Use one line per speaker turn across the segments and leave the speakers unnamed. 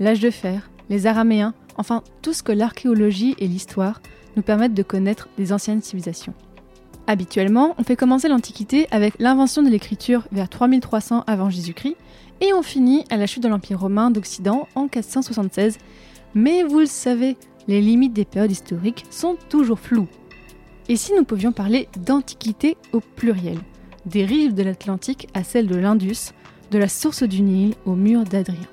l'âge de fer, les Araméens, enfin tout ce que l'archéologie et l'histoire nous permettent de connaître des anciennes civilisations. Habituellement, on fait commencer l'Antiquité avec l'invention de l'écriture vers 3300 avant Jésus-Christ et on finit à la chute de l'Empire romain d'Occident en 476. Mais vous le savez, les limites des périodes historiques sont toujours floues. Et si nous pouvions parler d'Antiquité au pluriel, des rives de l'Atlantique à celles de l'Indus, de la source du Nil au mur d'Adrien?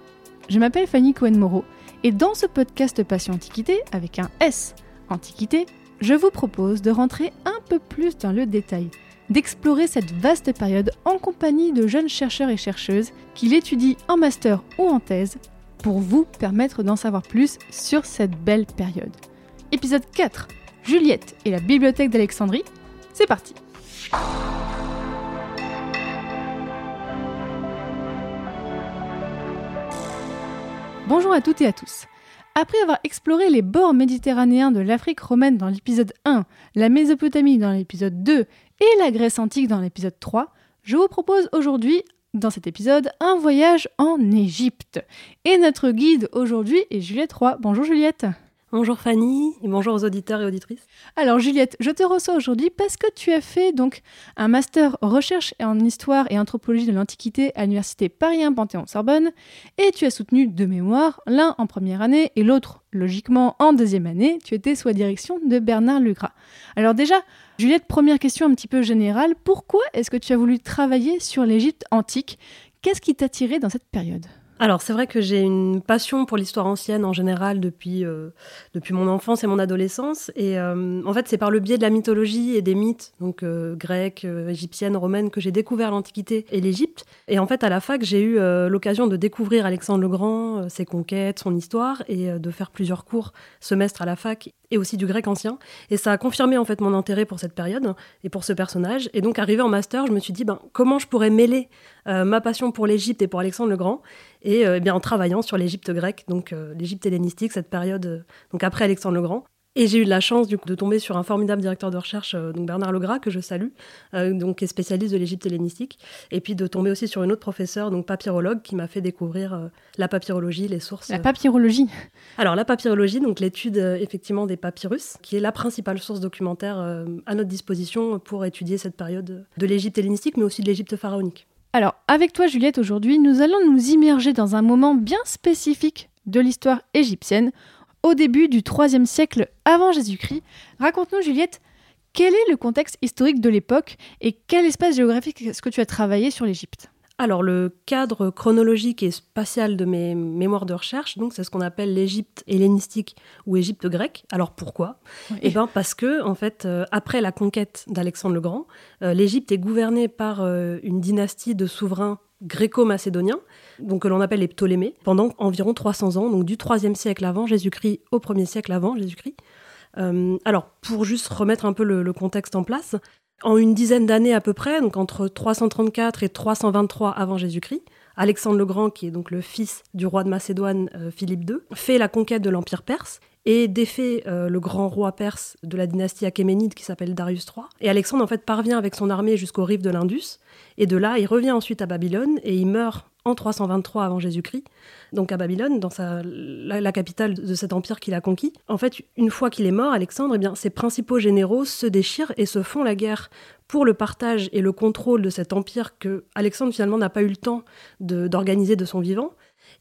Je m'appelle Fanny Cohen-Moreau et dans ce podcast Passion Antiquité, avec un S, Antiquité, je vous propose de rentrer un peu plus dans le détail, d'explorer cette vaste période en compagnie de jeunes chercheurs et chercheuses qui l'étudient en master ou en thèse pour vous permettre d'en savoir plus sur cette belle période. Épisode 4 Juliette et la bibliothèque d'Alexandrie, c'est parti Bonjour à toutes et à tous. Après avoir exploré les bords méditerranéens de l'Afrique romaine dans l'épisode 1, la Mésopotamie dans l'épisode 2 et la Grèce antique dans l'épisode 3, je vous propose aujourd'hui, dans cet épisode, un voyage en Égypte. Et notre guide aujourd'hui est Juliette Roy. Bonjour Juliette.
Bonjour Fanny et bonjour aux auditeurs et auditrices.
Alors Juliette, je te reçois aujourd'hui parce que tu as fait donc un master recherche en histoire et anthropologie de l'Antiquité à l'université Paris 1 Panthéon-Sorbonne et tu as soutenu deux mémoires, l'un en première année et l'autre logiquement en deuxième année. Tu étais sous la direction de Bernard Lugras. Alors déjà, Juliette, première question un petit peu générale, pourquoi est-ce que tu as voulu travailler sur l'Égypte antique? Qu'est-ce qui t'a tiré dans cette période?
Alors c'est vrai que j'ai une passion pour l'histoire ancienne en général depuis, euh, depuis mon enfance et mon adolescence. Et euh, en fait c'est par le biais de la mythologie et des mythes, donc euh, grecques, euh, égyptiennes, romaines, que j'ai découvert l'Antiquité et l'Égypte. Et en fait à la fac j'ai eu euh, l'occasion de découvrir Alexandre le Grand, euh, ses conquêtes, son histoire, et de faire plusieurs cours semestre à la fac et aussi du grec ancien. Et ça a confirmé en fait mon intérêt pour cette période et pour ce personnage. Et donc arrivé en master, je me suis dit ben, comment je pourrais mêler ma passion pour l'Égypte et pour Alexandre le Grand et euh, eh bien en travaillant sur l'Égypte grecque, donc euh, l'Égypte hellénistique, cette période euh, donc après Alexandre le Grand. Et j'ai eu de la chance du coup, de tomber sur un formidable directeur de recherche, euh, donc Bernard Legras, que je salue, euh, donc, qui est spécialiste de l'Égypte hellénistique, et puis de tomber aussi sur une autre professeure, donc papyrologue, qui m'a fait découvrir euh, la papyrologie, les sources.
La papyrologie.
Alors la papyrologie, donc l'étude euh, effectivement des papyrus, qui est la principale source documentaire euh, à notre disposition pour étudier cette période de l'Égypte hellénistique, mais aussi de l'Égypte pharaonique.
Alors, avec toi Juliette, aujourd'hui, nous allons nous immerger dans un moment bien spécifique de l'histoire égyptienne, au début du IIIe siècle avant Jésus-Christ. Raconte-nous Juliette, quel est le contexte historique de l'époque et quel espace géographique est-ce que tu as travaillé sur l'Égypte?
Alors le cadre chronologique et spatial de mes mémoires de recherche, donc c'est ce qu'on appelle l'Égypte hellénistique ou Égypte grecque. Alors pourquoi? Eh ben parce que en fait, euh, après la conquête d'Alexandre le Grand, euh, l'Égypte est gouvernée par euh, une dynastie de souverains gréco-macédoniens, donc que l'on appelle les Ptolémées, pendant environ 300 ans, donc du 3e siècle avant Jésus-Christ au 1er siècle avant Jésus-Christ. Alors, pour juste remettre un peu le, le contexte en place, en une dizaine d'années à peu près, donc entre 334 et 323 avant Jésus-Christ, Alexandre le Grand, qui est donc le fils du roi de Macédoine euh, Philippe II, fait la conquête de l'Empire perse et défait euh, le grand roi perse de la dynastie achéménide qui s'appelle Darius III. Et Alexandre en fait parvient avec son armée jusqu'aux rives de l'Indus et de là il revient ensuite à Babylone et il meurt en 323 avant Jésus-Christ, donc à Babylone, dans la, capitale de cet empire qu'il a conquis. En fait, une fois qu'il est mort, Alexandre, eh ses principaux généraux se déchirent et se font la guerre pour le partage et le contrôle de cet empire que Alexandre finalement n'a pas eu le temps d'organiser de, son vivant.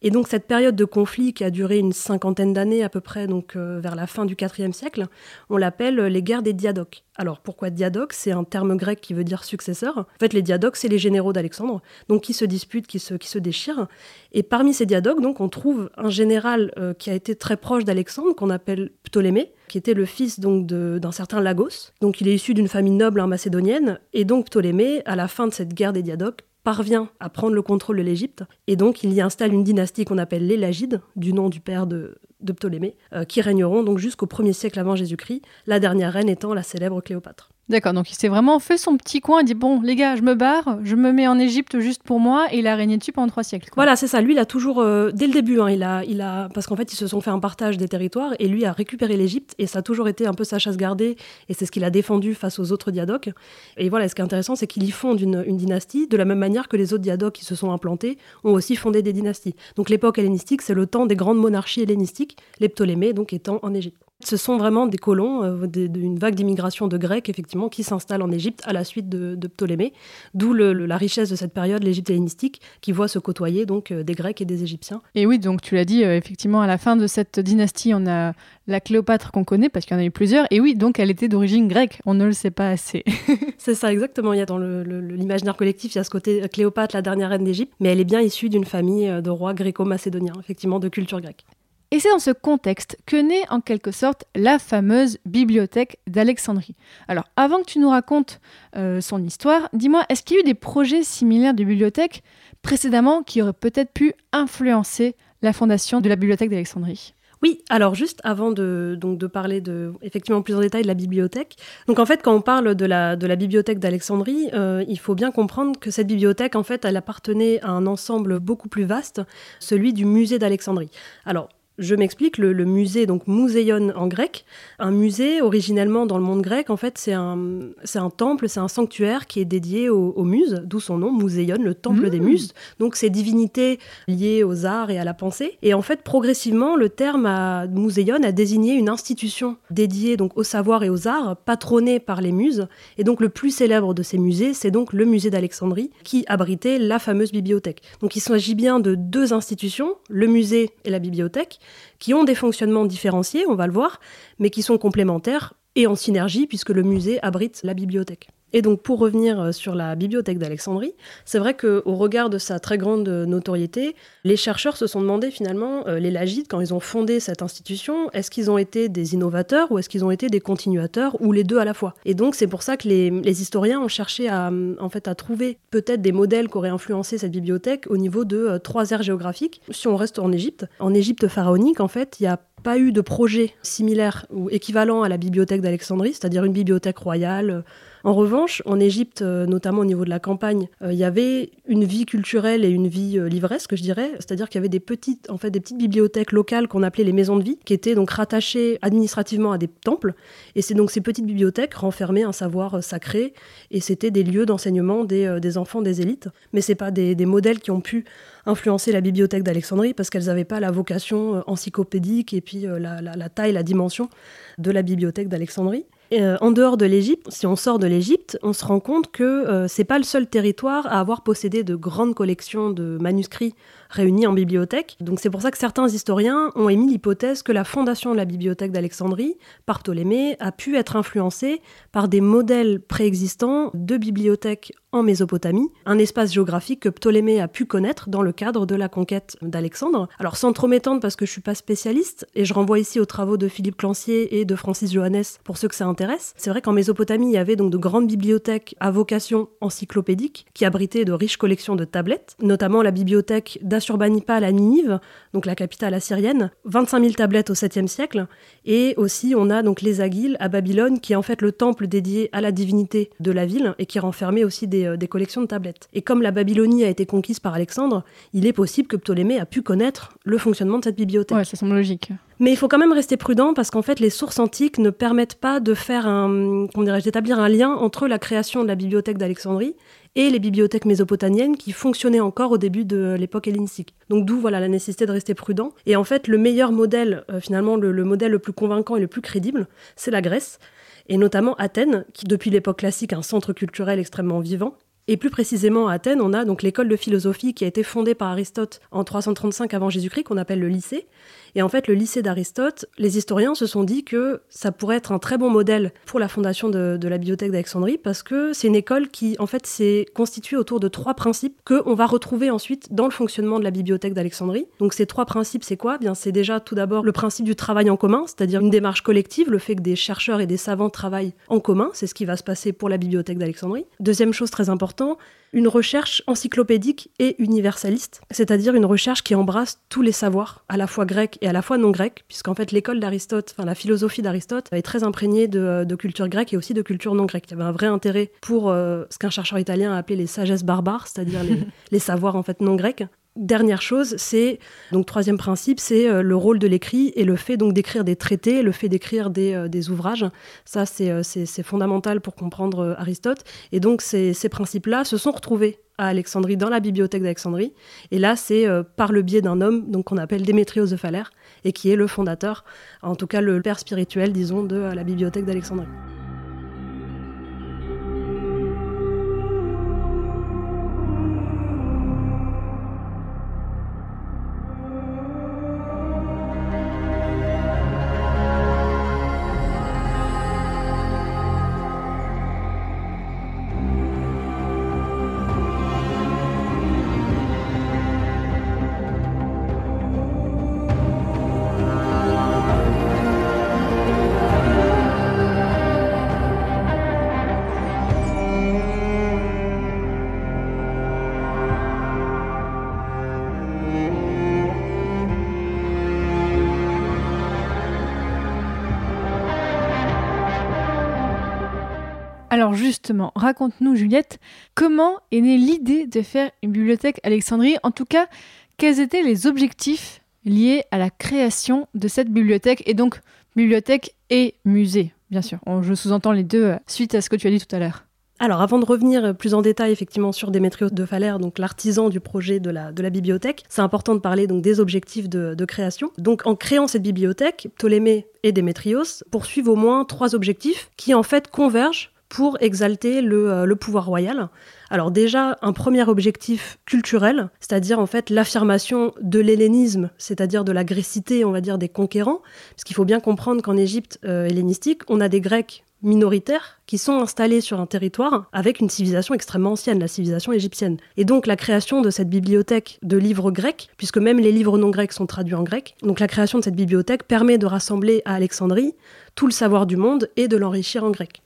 Et donc cette période de conflit qui a duré une cinquantaine d'années à peu près, donc euh, vers la fin du IVe siècle, on l'appelle euh, les guerres des diadoques. Alors pourquoi diadoque C'est un terme grec qui veut dire successeur. En fait, les diadoques, c'est les généraux d'Alexandre, donc qui se disputent, qui se, qui se déchirent. Et parmi ces diadoques, donc, on trouve un général euh, qui a été très proche d'Alexandre, qu'on appelle Ptolémée, qui était le fils donc d'un certain Lagos. Donc il est issu d'une famille noble hein, macédonienne. Et donc Ptolémée, à la fin de cette guerre des diadoques, parvient à prendre le contrôle de l'Égypte. Et donc, il y installe une dynastie qu'on appelle les du nom du père de, de Ptolémée, euh, qui régneront donc jusqu'au 1er siècle avant Jésus-Christ, la dernière reine étant la célèbre Cléopâtre.
D'accord, donc il s'est vraiment fait son petit coin, il dit bon les gars, je me barre, je me mets en Égypte juste pour moi, et il a régné dessus pendant trois siècles.
Voilà, c'est ça. Lui, il a toujours, euh, dès le début, hein, il a, il a, parce qu'en fait, ils se sont fait un partage des territoires, et lui a récupéré l'Égypte, et ça a toujours été un peu sa chasse gardée, et c'est ce qu'il a défendu face aux autres diadoques. Et voilà, ce qui est intéressant, c'est qu'il y fonde une, une, dynastie, de la même manière que les autres diadoques qui se sont implantés ont aussi fondé des dynasties. Donc l'époque hellénistique, c'est le temps des grandes monarchies hellénistiques, les Ptolémées donc étant en Égypte. Ce sont vraiment des colons euh, d'une vague d'immigration de Grecs, effectivement, qui s'installent en Égypte à la suite de, Ptolémée, d'où la richesse de cette période, l'Égypte hellénistique, qui voit se côtoyer donc euh, des Grecs et des Égyptiens.
Et oui, donc tu l'as dit, euh, effectivement, à la fin de cette dynastie, on a la Cléopâtre qu'on connaît, parce qu'il y en a eu plusieurs, et oui, donc elle était d'origine grecque, on ne le sait pas assez.
C'est ça, exactement. Il y a dans l'imaginaire collectif, il y a ce côté Cléopâtre, la dernière reine d'Égypte, mais elle est bien issue d'une famille de rois gréco-macédoniens, effectivement, de culture grecque.
Et c'est dans ce contexte que naît en quelque sorte la fameuse bibliothèque d'Alexandrie. Alors avant que tu nous racontes euh, son histoire, dis-moi, est-ce qu'il y a eu des projets similaires de bibliothèque précédemment qui auraient peut-être pu influencer la fondation de la bibliothèque d'Alexandrie?
Oui, alors juste avant de, donc de parler de, effectivement plus en détail de la bibliothèque. Donc en fait, quand on parle de la, de la bibliothèque d'Alexandrie, euh, il faut bien comprendre que cette bibliothèque, en fait, elle appartenait à un ensemble beaucoup plus vaste, celui du musée d'Alexandrie. Alors je m'explique, le, musée, donc Museion en grec, un musée originellement dans le monde grec, en fait, c'est un, c'est un temple, c'est un sanctuaire qui est dédié aux, muses, d'où son nom, Museion, le temple des mmh. muses. Donc, ces divinités liées aux arts et à la pensée. Et en fait, progressivement, le terme à Museion a désigné une institution dédiée donc au savoir et aux arts, patronnée par les muses. Et donc, le plus célèbre de ces musées, c'est donc le musée d'Alexandrie, qui abritait la fameuse bibliothèque. Donc, il s'agit bien de deux institutions, le musée et la bibliothèque qui ont des fonctionnements différenciés, on va le voir, mais qui sont complémentaires et en synergie puisque le musée abrite la bibliothèque. Et donc pour revenir euh, sur la bibliothèque d'Alexandrie, c'est vrai qu'au regard de sa très grande notoriété, les chercheurs se sont demandé finalement, euh, les Lagides, quand ils ont fondé cette institution, est-ce qu'ils ont été des innovateurs ou est-ce qu'ils ont été des continuateurs ou les deux à la fois? Et donc c'est pour ça que les, historiens ont cherché à, en fait, à trouver peut-être des modèles qui auraient influencé cette bibliothèque au niveau de euh, trois aires géographiques. Si on reste en Égypte, en Égypte pharaonique, en fait, il y a pas eu de projet similaire ou équivalent à la bibliothèque d'Alexandrie, c'est-à-dire une bibliothèque royale en revanche, en Égypte, euh, notamment au niveau de la campagne, euh, il y avait une vie culturelle et une vie euh, livresque, je dirais. C'est-à-dire qu'il y avait des petites, en fait, des petites bibliothèques locales qu'on appelait les maisons de vie, qui étaient donc rattachées administrativement à des temples. Et c'est donc ces petites bibliothèques renfermaient un savoir sacré, et c'était des lieux d'enseignement des, enfants des élites. Mais c'est pas des, modèles qui ont pu influencer la bibliothèque d'Alexandrie parce qu'elles n'avaient pas la vocation encyclopédique et puis la, la, taille, la dimension de la bibliothèque d'Alexandrie. Euh, en dehors de l'Égypte, si on sort de l'Égypte, on se rend compte que euh, c'est pas le seul territoire à avoir possédé de grandes collections de manuscrits réunis en bibliothèque. Donc c'est pour ça que certains historiens ont émis l'hypothèse que la fondation de la bibliothèque d'Alexandrie par Ptolémée a pu être influencée par des modèles préexistants de bibliothèques en Mésopotamie, un espace géographique que Ptolémée a pu connaître dans le cadre de la conquête d'Alexandre. Alors sans trop m'étendre parce que je suis pas spécialiste, et je renvoie ici aux travaux de Philippe Clancier et de Francis Johannes pour ceux que ça intéresse, c'est vrai qu'en Mésopotamie, il y avait donc de grandes bibliothèques à vocation encyclopédique qui abritaient de riches collections de tablettes, notamment la bibliothèque d'Assurbanipal à Ninive, donc la capitale assyrienne, 25 000 tablettes au 7e siècle, et aussi on a donc les Aguiles à Babylone, qui est en fait le temple dédié à la divinité de la ville et qui renfermait aussi des euh, des, collections de tablettes. Et comme la Babylonie a été conquise par Alexandre, il est possible que Ptolémée a pu connaître le fonctionnement de cette bibliothèque.
Ouais, ça semble logique.
Mais il faut quand même rester prudent parce qu'en fait, les sources antiques ne permettent pas de faire un, d'établir un lien entre la création de la bibliothèque d'Alexandrie et les bibliothèques mésopotamiennes qui fonctionnaient encore au début de l'époque hellénistique. Donc d'où voilà la nécessité de rester prudent. Et en fait, le meilleur modèle, euh, finalement, le, modèle le plus convaincant et le plus crédible, c'est la Grèce, et notamment Athènes, qui depuis l'époque classique est un centre culturel extrêmement vivant, et plus précisément à Athènes, on a donc l'école de philosophie qui a été fondée par Aristote en 335 avant Jésus-Christ, qu'on appelle le lycée, et en fait, le lycée d'Aristote, les historiens se sont dit que ça pourrait être un très bon modèle pour la fondation de, la bibliothèque d'Alexandrie parce que c'est une école qui, en fait, s'est constituée autour de trois principes qu'on va retrouver ensuite dans le fonctionnement de la bibliothèque d'Alexandrie. Donc, ces trois principes, c'est quoi? Bien, c'est déjà tout d'abord le principe du travail en commun, c'est-à-dire une démarche collective, le fait que des chercheurs et des savants travaillent en commun, c'est ce qui va se passer pour la bibliothèque d'Alexandrie. Deuxième chose très importante, important, une recherche encyclopédique et universaliste, c'est-à-dire une recherche qui embrasse tous les savoirs, à la fois grecs et à la fois non grecs, puisqu'en fait l'école d'Aristote, enfin la philosophie d'Aristote est très imprégnée de, culture grecque et aussi de culture non grecque. Il y avait un vrai intérêt pour euh, ce qu'un chercheur italien a appelé les sagesses barbares, c'est-à-dire les, les savoirs en fait non grecs. Dernière chose, c'est donc troisième principe, c'est euh, le rôle de l'écrit et le fait donc d'écrire des traités, le fait d'écrire des, euh, ouvrages. Ça, euh, c'est fondamental pour comprendre Aristote. Et donc ces, principes-là se sont retrouvés à Alexandrie, dans la bibliothèque d'Alexandrie. Et là, c'est par le biais d'un homme qu'on appelle Démétrios de et qui est le fondateur, en tout cas le père spirituel, disons, de la bibliothèque d'Alexandrie.
Justement, raconte-nous Juliette, comment est née l'idée de faire une bibliothèque Alexandrie? En tout cas, quels étaient les objectifs liés à la création de cette bibliothèque et donc bibliothèque et musée, bien sûr. Je sous-entends les deux euh, suite à ce que tu as dit tout à l'heure.
Alors, avant de revenir plus en détail effectivement sur Démétrios de Phalère, donc l'artisan du projet de la, bibliothèque, c'est important de parler donc des objectifs de, création. Donc, en créant cette bibliothèque, Ptolémée et Démétrios poursuivent au moins trois objectifs qui en fait convergent pour exalter euh, le, pouvoir royal. Alors déjà, un premier objectif culturel, c'est-à-dire en fait l'affirmation de l'hellénisme, c'est-à-dire de la grécité, on va dire, des conquérants, parce qu'il faut bien comprendre qu'en Égypte euh, hellénistique, on a des Grecs minoritaires qui sont installés sur un territoire avec une civilisation extrêmement ancienne, la civilisation égyptienne. Et donc la création de cette bibliothèque de livres grecs, puisque même les livres non grecs sont traduits en grec, donc la création de cette bibliothèque permet de rassembler à Alexandrie tout le savoir du monde et de l'enrichir en grec.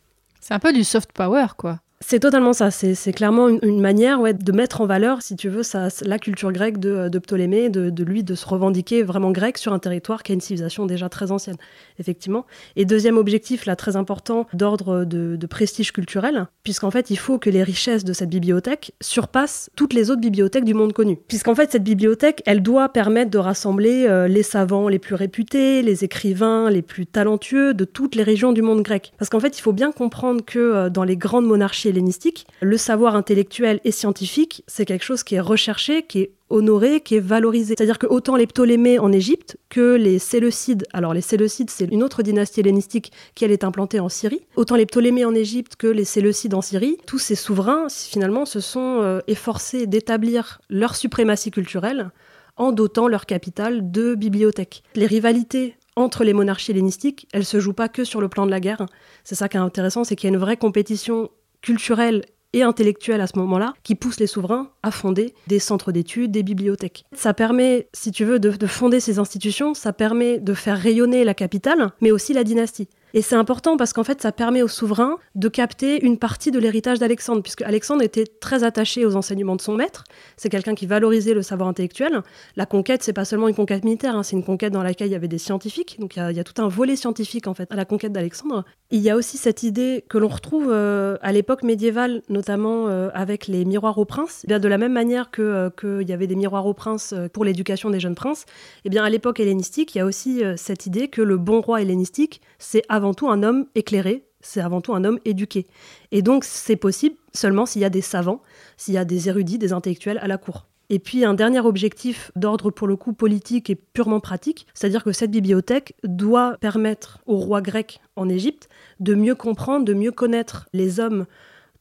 C'est un peu du soft power, quoi.
C'est totalement ça. C'est clairement une, manière de mettre en valeur, si tu veux, la culture grecque de, Ptolémée, de, lui de se revendiquer vraiment grec sur un territoire qui a une civilisation déjà très ancienne, effectivement. Et deuxième objectif, là, très important, d'ordre de, prestige culturel, puisqu'en fait, il faut que les richesses de cette bibliothèque surpassent toutes les autres bibliothèques du monde connu. Puisqu'en fait, cette bibliothèque, elle doit permettre de rassembler euh, les savants les plus réputés, les écrivains les plus talentueux de toutes les régions du monde grec. Parce qu'en fait, il faut bien comprendre que euh, dans les grandes monarchies hellénistique, le savoir intellectuel et scientifique, c'est quelque chose qui est recherché, qui est honoré, qui est valorisé. C'est-à-dire que autant les Ptolémées en Égypte que les Séleucides, alors les Séleucides c'est une autre dynastie hellénistique qui elle est implantée en Syrie, autant les Ptolémées en Égypte que les Séleucides en Syrie, tous ces souverains finalement se sont euh, efforcés d'établir leur suprématie culturelle en dotant leur capitale de bibliothèques. Les rivalités entre les monarchies hellénistiques, elles se jouent pas que sur le plan de la guerre. C'est ça qui est intéressant, c'est qu'il y a une vraie compétition culturelle et intellectuelle à ce moment-là qui pousse les souverains à fonder des centres d'études, des bibliothèques. Ça permet, si tu veux, de, fonder ces institutions, ça permet de faire rayonner la capitale, mais aussi la dynastie. Et c'est important parce qu'en fait, ça permet aux souverains de capter une partie de l'héritage d'Alexandre, puisque Alexandre était très attaché aux enseignements de son maître. C'est quelqu'un qui valorisait le savoir intellectuel. La conquête, c'est pas seulement une conquête militaire, hein, c'est une conquête dans laquelle il y avait des scientifiques. Donc il y, a tout un volet scientifique en fait à la conquête d'Alexandre. Il y a aussi cette idée que l'on retrouve euh, à l'époque médiévale, notamment euh, avec les miroirs aux princes. Eh bien, de la même manière que euh, qu'il y avait des miroirs aux princes pour l'éducation des jeunes princes, eh bien à l'époque hellénistique, il y a aussi cette idée que le bon roi hellénistique, c'est tout un homme éclairé, c'est avant tout un homme éduqué. Et donc c'est possible seulement s'il y a des savants, s'il y a des érudits, des intellectuels à la cour. Et puis un dernier objectif d'ordre pour le coup politique et purement pratique, c'est-à-dire que cette bibliothèque doit permettre au roi grec en Égypte de mieux comprendre, de mieux connaître les hommes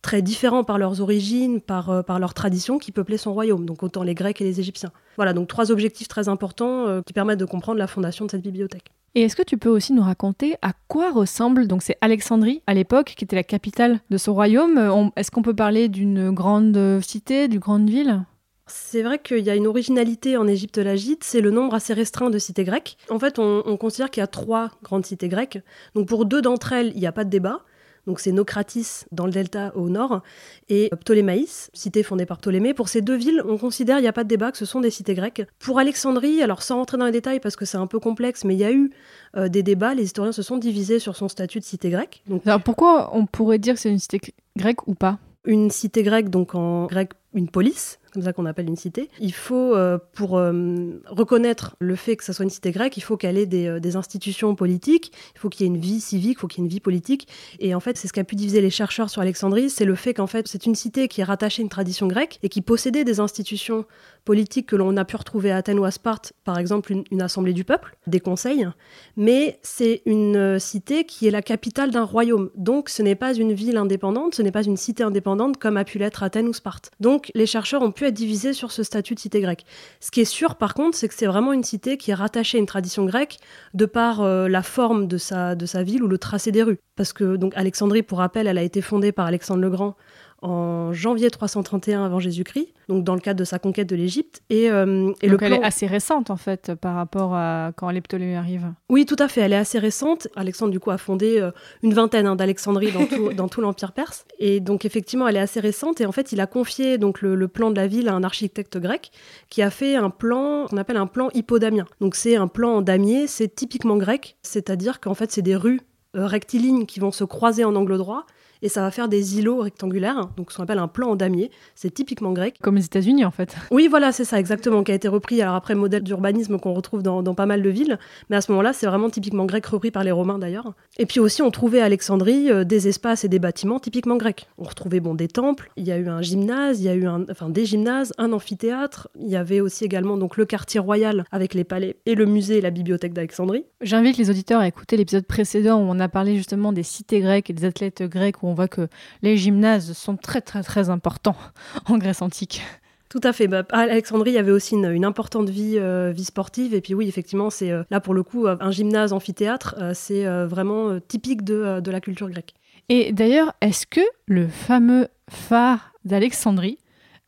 très différents par leurs origines, par, euh, par leurs traditions qui peuplaient son royaume, donc autant les Grecs et les Égyptiens. Voilà, donc trois objectifs très importants euh, qui permettent de comprendre la fondation de cette bibliothèque.
Et est-ce que tu peux aussi nous raconter à quoi ressemble, donc c'est Alexandrie à l'époque, qui était la capitale de ce royaume, euh, est-ce qu'on peut parler d'une grande cité, d'une grande ville?
C'est vrai qu'il y a une originalité en Égypte lagite, c'est le nombre assez restreint de cités grecques. En fait, on, on considère qu'il y a trois grandes cités grecques. Donc pour deux d'entre elles, il n'y a pas de débat. Donc c'est Nocratis dans le delta au nord, et Ptolémaïs, cité fondée par Ptolémée. Pour ces deux villes, on considère, il n'y a pas de débat, que ce sont des cités grecques. Pour Alexandrie, alors sans rentrer dans les détails parce que c'est un peu complexe, mais il y a eu euh, des débats, les historiens se sont divisés sur son statut de cité grecque.
Donc, alors pourquoi on pourrait dire que c'est une cité grecque ou pas?
Une cité grecque, donc en grec, une police, comme ça qu'on appelle une cité. Il faut, euh, pour euh, reconnaître le fait que ça soit une cité grecque, il faut qu'elle ait des, euh, des, institutions politiques, il faut qu'il y ait une vie civique, il faut qu'il y ait une vie politique. Et en fait, c'est ce qu'a pu diviser les chercheurs sur Alexandrie, c'est le fait qu'en fait, c'est une cité qui est rattachée à une tradition grecque et qui possédait des institutions politiques que l'on a pu retrouver à Athènes ou à Sparte, par exemple une, assemblée du peuple, des conseils, mais c'est une cité qui est la capitale d'un royaume. Donc ce n'est pas une ville indépendante, ce n'est pas une cité indépendante comme a pu l'être Athènes ou Sparte. Donc les chercheurs ont pu être divisés sur ce statut de cité grecque. Ce qui est sûr, par contre, c'est que c'est vraiment une cité qui est rattachée à une tradition grecque de par euh, la forme de sa, de sa ville ou le tracé des rues. Parce que donc Alexandrie, pour rappel, elle a été fondée par Alexandre le Grand en janvier 331 avant Jésus-Christ, donc dans le cadre de sa conquête de l'Égypte. Et, euh, et
donc elle est assez récente en fait par rapport à quand les Ptolémées arrivent.
Oui, tout à fait, elle est assez récente. Alexandre du coup a fondé euh, une vingtaine hein, d'Alexandrie dans tout, dans tout l'Empire perse. Et donc effectivement, elle est assez récente. Et en fait, il a confié donc le, le, plan de la ville à un architecte grec qui a fait un plan qu'on appelle un plan hippodamien. Donc c'est un plan en damier, c'est typiquement grec, c'est-à-dire qu'en fait c'est des rues euh, rectilignes qui vont se croiser en angle droit et ça va faire des îlots rectangulaires, donc ce qu'on appelle un plan en damier. C'est typiquement grec.
Comme les États-Unis en fait.
Oui, voilà, c'est ça exactement, qui a été repris alors après modèle d'urbanisme qu'on retrouve dans, dans, pas mal de villes, mais à ce moment-là, c'est vraiment typiquement grec, repris par les Romains d'ailleurs. Et puis aussi, on trouvait à Alexandrie euh, des espaces et des bâtiments typiquement grecs. On retrouvait bon des temples, il y a eu un gymnase, il y a eu un, enfin des gymnases, un amphithéâtre. Il y avait aussi également donc le quartier royal avec les palais et le musée et la bibliothèque d'Alexandrie.
J'invite les auditeurs à écouter l'épisode précédent où on a parlé justement des cités grecques et des athlètes grecs où on voit que les gymnases sont très très très importants en Grèce antique.
Tout à fait. Bah, à Alexandrie, il y avait aussi une, une importante vie, euh, vie sportive. Et puis oui, effectivement, c'est euh, là pour le coup un gymnase amphithéâtre, euh, c'est vraiment typique de, de la culture grecque.
Et d'ailleurs, est-ce que le fameux phare d'Alexandrie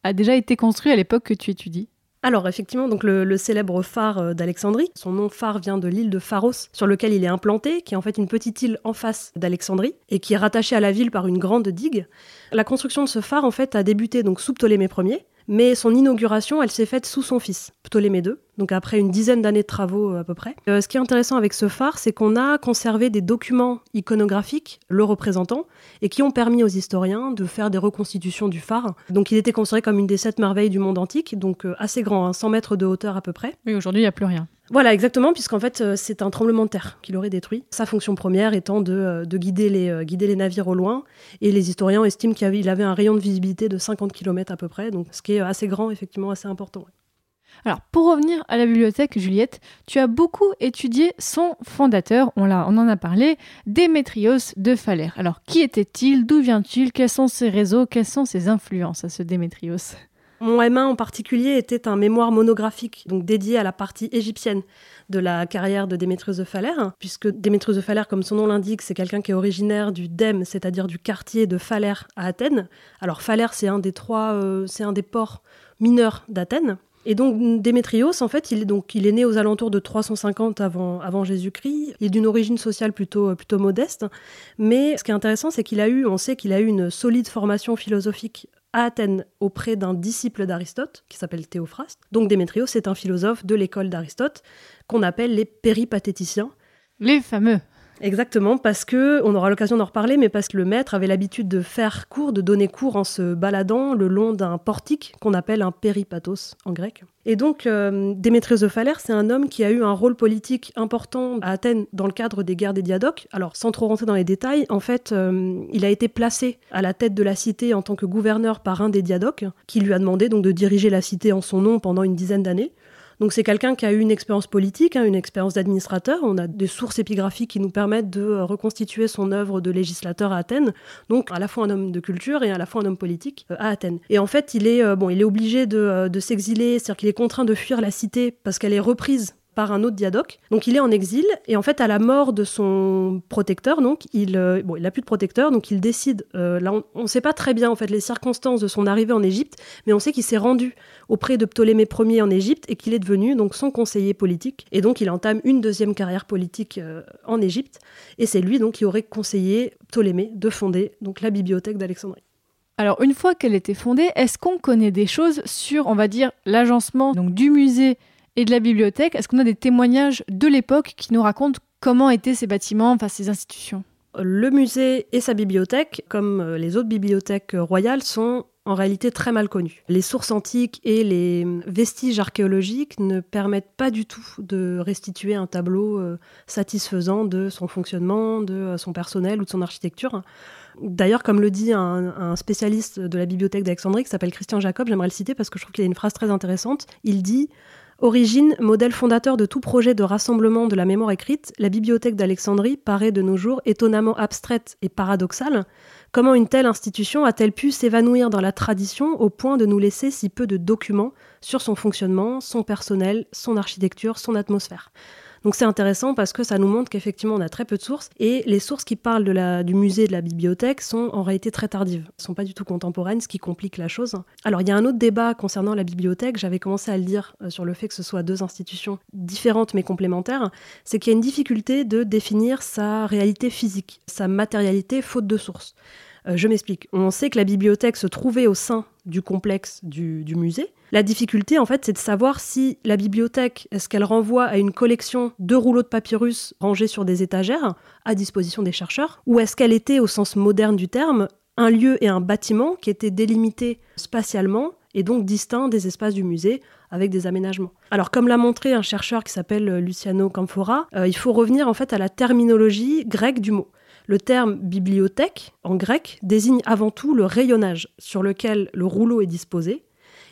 a déjà été construit à l'époque que tu étudies?
Alors effectivement, donc le, célèbre phare d'Alexandrie, son nom phare vient de l'île de Pharos, sur lequel il est implanté, qui est en fait une petite île en face d'Alexandrie et qui est rattachée à la ville par une grande digue. La construction de ce phare en fait a débuté donc sous Ptolémée Ier, mais son inauguration, elle s'est faite sous son fils, Ptolémée II, donc après une dizaine d'années de travaux à peu près. Euh, ce qui est intéressant avec ce phare, c'est qu'on a conservé des documents iconographiques le représentant et qui ont permis aux historiens de faire des reconstitutions du phare. Donc il était considéré comme une des sept merveilles du monde antique, donc euh, assez grand, hein, 100 mètres de hauteur à peu près.
Oui, aujourd'hui il n'y a plus rien.
Voilà, exactement, puisqu'en fait, euh, c'est un tremblement de terre qui l'aurait détruit. Sa fonction première étant de, euh, de guider, les, euh, guider les navires au loin. Et les historiens estiment qu'il avait, un rayon de visibilité de 50 km à peu près, donc ce qui est assez grand, effectivement, assez important.
Alors, pour revenir à la bibliothèque, Juliette, tu as beaucoup étudié son fondateur, on, on en a parlé, Démétrios de Phalère. Alors, qui était-il? D'où vient-il? Quels sont ses réseaux? Quelles sont ses influences à ce Démétrios?
Mon M1 en particulier était un mémoire monographique, donc dédié à la partie égyptienne de la carrière de Démétrios de Phalère, puisque Démétrios de Phalère, comme son nom l'indique, c'est quelqu'un qui est originaire du Dème, c'est-à-dire du quartier de Phalère à Athènes. Alors Phalère, c'est un des trois, euh, c'est un des ports mineurs d'Athènes. Et donc Démétrios, en fait, il est, donc, il est né aux alentours de 350 avant, avant Jésus-Christ. Il est d'une origine sociale plutôt, plutôt modeste. Mais ce qui est intéressant, c'est qu'il a eu, on sait qu'il a eu une solide formation philosophique à Athènes auprès d'un disciple d'Aristote qui s'appelle Théophraste. Donc Démétrios, c'est un philosophe de l'école d'Aristote qu'on appelle les péripatéticiens.
Les fameux.
Exactement, parce que, on aura l'occasion d'en reparler, mais parce que le maître avait l'habitude de faire cours, de donner cours en se baladant le long d'un portique qu'on appelle un péripathos en grec. Et donc, euh, de Phalère, c'est un homme qui a eu un rôle politique important à Athènes dans le cadre des guerres des Diadoques. Alors, sans trop rentrer dans les détails, en fait, euh, il a été placé à la tête de la cité en tant que gouverneur par un des Diadoques, qui lui a demandé donc de diriger la cité en son nom pendant une dizaine d'années. Donc c'est quelqu'un qui a eu une expérience politique, hein, une expérience d'administrateur. On a des sources épigraphiques qui nous permettent de euh, reconstituer son œuvre de législateur à Athènes. Donc à la fois un homme de culture et à la fois un homme politique euh, à Athènes. Et en fait, il est, euh, bon, il est obligé de, de s'exiler, c'est-à-dire qu'il est contraint de fuir la cité parce qu'elle est reprise par un autre diadoque. Donc il est en exil et en fait à la mort de son protecteur, donc il euh, bon il a plus de protecteur, donc il décide. Euh, là on ne sait pas très bien en fait les circonstances de son arrivée en Égypte, mais on sait qu'il s'est rendu auprès de Ptolémée Ier en Égypte et qu'il est devenu donc son conseiller politique et donc il entame une deuxième carrière politique euh, en Égypte et c'est lui donc qui aurait conseillé Ptolémée de fonder donc la bibliothèque d'Alexandrie.
Alors une fois qu'elle était fondée, est-ce qu'on connaît des choses sur, on va dire, l'agencement donc du musée et de la bibliothèque Est-ce qu'on a des témoignages de l'époque qui nous racontent comment étaient ces bâtiments, enfin ces institutions?
Le musée et sa bibliothèque, comme euh, les autres bibliothèques royales, sont en réalité très mal connus. Les sources antiques et les vestiges archéologiques ne permettent pas du tout de restituer un tableau euh, satisfaisant de son fonctionnement, de euh, son personnel ou de son architecture. D'ailleurs, comme le dit un, spécialiste de la bibliothèque d'Alexandrie qui s'appelle Christian Jacob, j'aimerais le citer parce que je trouve qu'il a une phrase très intéressante. Il dit Origine, modèle fondateur de tout projet de rassemblement de la mémoire écrite, la bibliothèque d'Alexandrie paraît de nos jours étonnamment abstraite et paradoxale. Comment une telle institution a-t-elle pu s'évanouir dans la tradition au point de nous laisser si peu de documents sur son fonctionnement, son personnel, son architecture, son atmosphère? Donc c'est intéressant parce que ça nous montre qu'effectivement on a très peu de sources et les sources qui parlent de la, du musée de la bibliothèque sont en réalité très tardives, ne sont pas du tout contemporaines, ce qui complique la chose. Alors il y a un autre débat concernant la bibliothèque, j'avais commencé à le dire euh, sur le fait que ce soit deux institutions différentes mais complémentaires, c'est qu'il y a une difficulté de définir sa réalité physique, sa matérialité faute de sources. Euh, je m'explique. On sait que la bibliothèque se trouvait au sein du complexe du, musée. La difficulté, en fait, c'est de savoir si la bibliothèque, est-ce qu'elle renvoie à une collection de rouleaux de papyrus rangés sur des étagères à disposition des chercheurs, ou est-ce qu'elle était, au sens moderne du terme, un lieu et un bâtiment qui étaient délimités spatialement et donc distincts des espaces du musée avec des aménagements. Alors comme l'a montré un chercheur qui s'appelle Luciano Camfora, euh, il faut revenir en fait à la terminologie grecque du mot. Le terme bibliothèque, en grec, désigne avant tout le rayonnage sur lequel le rouleau est disposé,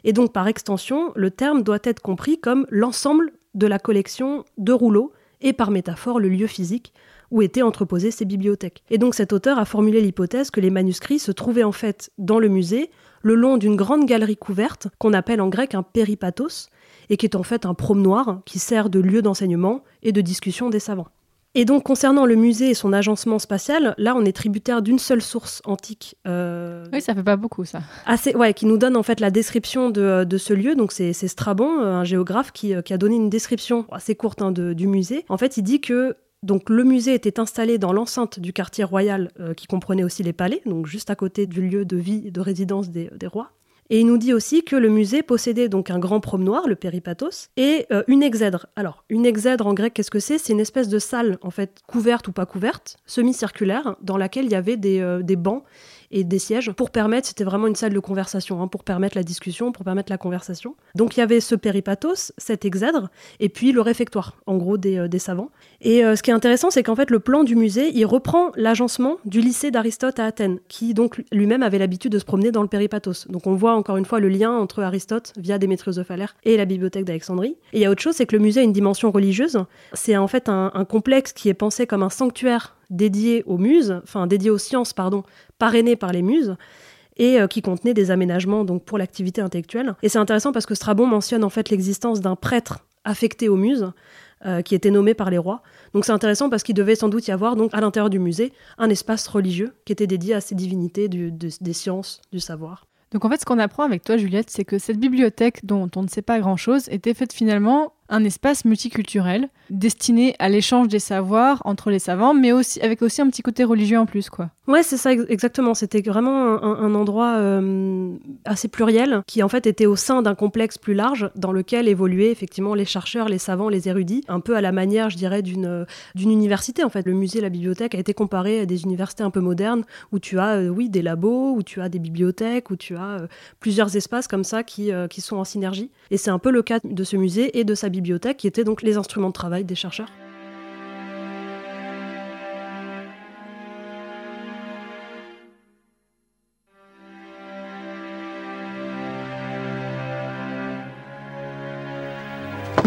et donc par extension, le terme doit être compris comme l'ensemble de la collection de rouleaux, et par métaphore le lieu physique où étaient entreposées ces bibliothèques. Et donc cet auteur a formulé l'hypothèse que les manuscrits se trouvaient en fait dans le musée, le long d'une grande galerie couverte, qu'on appelle en grec un péripathos, et qui est en fait un promenoir qui sert de lieu d'enseignement et de discussion des savants. Et donc, concernant le musée et son agencement spatial, là, on est tributaire d'une seule source antique.
Euh, oui, ça fait pas beaucoup, ça.
Assez, ouais, qui nous donne en fait la description de, de ce lieu. Donc, c'est Strabon, un géographe, qui, qui, a donné une description assez courte hein, de, du musée. En fait, il dit que donc le musée était installé dans l'enceinte du quartier royal euh, qui comprenait aussi les palais, donc juste à côté du lieu de vie et de résidence des, des rois. Et il nous dit aussi que le musée possédait donc un grand promenoir, le péripathos, et euh, une exèdre. Alors, une exèdre en grec, qu'est-ce que c'est? C'est une espèce de salle, en fait, couverte ou pas couverte, semi-circulaire, dans laquelle il y avait des, euh, des bancs et des sièges pour permettre, c'était vraiment une salle de conversation, hein, pour permettre la discussion, pour permettre la conversation. Donc il y avait ce péripathos, cet exèdre, et puis le réfectoire, en gros, des, euh, savants. Et euh, ce qui est intéressant, c'est qu'en fait, le plan du musée, il reprend l'agencement du lycée d'Aristote à Athènes, qui donc lui-même avait l'habitude de se promener dans le péripathos. Donc on voit encore une fois le lien entre Aristote, via Démétrios de Phalère, et la bibliothèque d'Alexandrie. Et il y a autre chose, c'est que le musée a une dimension religieuse. C'est en fait un complexe qui est pensé comme un sanctuaire dédié aux muses, enfin dédié aux sciences, pardon, parrainé par les muses et euh, qui contenait des aménagements donc pour l'activité intellectuelle. Et c'est intéressant parce que Strabon mentionne en fait l'existence d'un prêtre affecté aux muses euh, qui était nommé par les rois. Donc c'est intéressant parce qu'il devait sans doute y avoir donc à l'intérieur du musée un espace religieux qui était dédié à ces divinités des sciences, du savoir.
Donc en fait, ce qu'on apprend avec toi, Juliette, c'est que cette bibliothèque dont on ne sait pas grand-chose était faite finalement un espace multiculturel destiné à l'échange des savoirs entre les savants, mais aussi avec aussi un petit côté religieux en plus, quoi.
Ouais, c'est ça exactement. C'était vraiment un, endroit euh, assez pluriel qui en fait était au sein d'un complexe plus large dans lequel évoluaient effectivement les chercheurs, les savants, les érudits, un peu à la manière, je dirais, d'une d'une université. En fait, le musée, la bibliothèque a été comparé à des universités un peu modernes où tu as, euh, oui, des labos, où tu as des bibliothèques, où tu as euh, plusieurs espaces comme ça qui qui sont en synergie. Et c'est un peu le cas de ce musée et de sa bibliothèque bibliothèque, qui étaient donc les instruments de travail des chercheurs.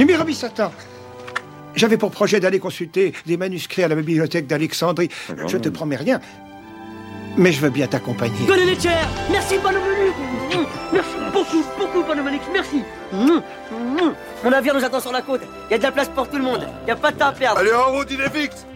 Numéro Satan. J'avais pour projet d'aller consulter des manuscrits à la bibliothèque d'Alexandrie. Je te promets rien.
mais je veux bien t'accompagner.
Chairs Merci, Panomelix Merci beaucoup, beaucoup, Panomelix, merci Mon navire nous attend sur la côte. Il y a de la place pour tout le monde. Il n'y a pas de temps à perdre.
Allez, en route, il est fixe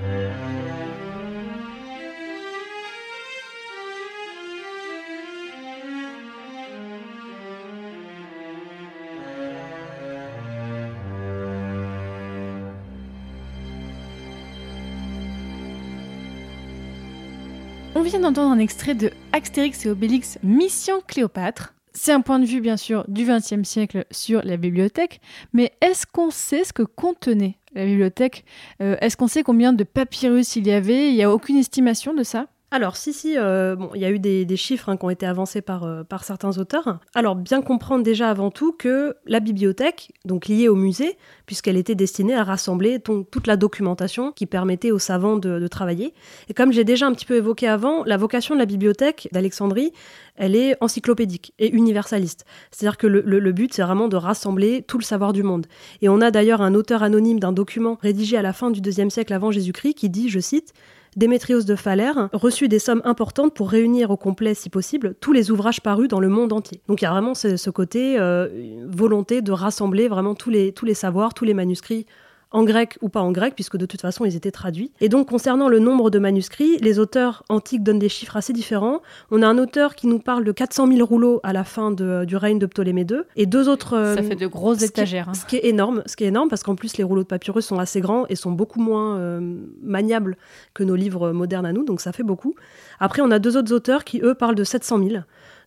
On vient d'entendre un extrait de Astérix et Obélix Mission Cléopâtre. C'est un point de vue, bien sûr, du XXe siècle sur la bibliothèque, mais est-ce qu'on sait ce que contenait la bibliothèque? Euh, Est-ce qu'on sait combien de papyrus il y avait? Il n'y a aucune estimation de ça?
Alors, si, si, euh, il y a eu des, chiffres hein, qui ont été avancés par, euh, par certains auteurs. Alors, bien comprendre déjà avant tout que la bibliothèque, donc liée au musée, puisqu'elle était destinée à rassembler toute la documentation qui permettait aux savants de, travailler. Et comme j'ai déjà un petit peu évoqué avant, la vocation de la bibliothèque d'Alexandrie, elle est encyclopédique et universaliste. C'est-à-dire que le, le- le but, c'est vraiment de rassembler tout le savoir du monde. Et on a d'ailleurs un auteur anonyme d'un document rédigé à la fin du IIe siècle avant Jésus-Christ qui dit, je cite, Démétrios de Phalère reçut des sommes importantes pour réunir au complet, si possible, tous les ouvrages parus dans le monde entier. Donc il y a vraiment ce, côté euh, volonté de rassembler vraiment tous les, tous les savoirs, tous les manuscrits en grec ou pas en grec, puisque de toute façon ils étaient traduits. Et donc concernant le nombre de manuscrits, les auteurs antiques donnent des chiffres assez différents. On a un auteur qui nous parle de 400 000 rouleaux à la fin de- du règne de Ptolémée II, et deux autres... euh,
Ça fait de grosses étagères. hein.
Ce qui est énorme, ce qui est énorme parce qu'en plus les rouleaux de papyrus sont assez grands et sont beaucoup moins euh, maniables que nos livres modernes à nous, donc ça fait beaucoup. Après, on a deux autres auteurs qui eux parlent de 700 000.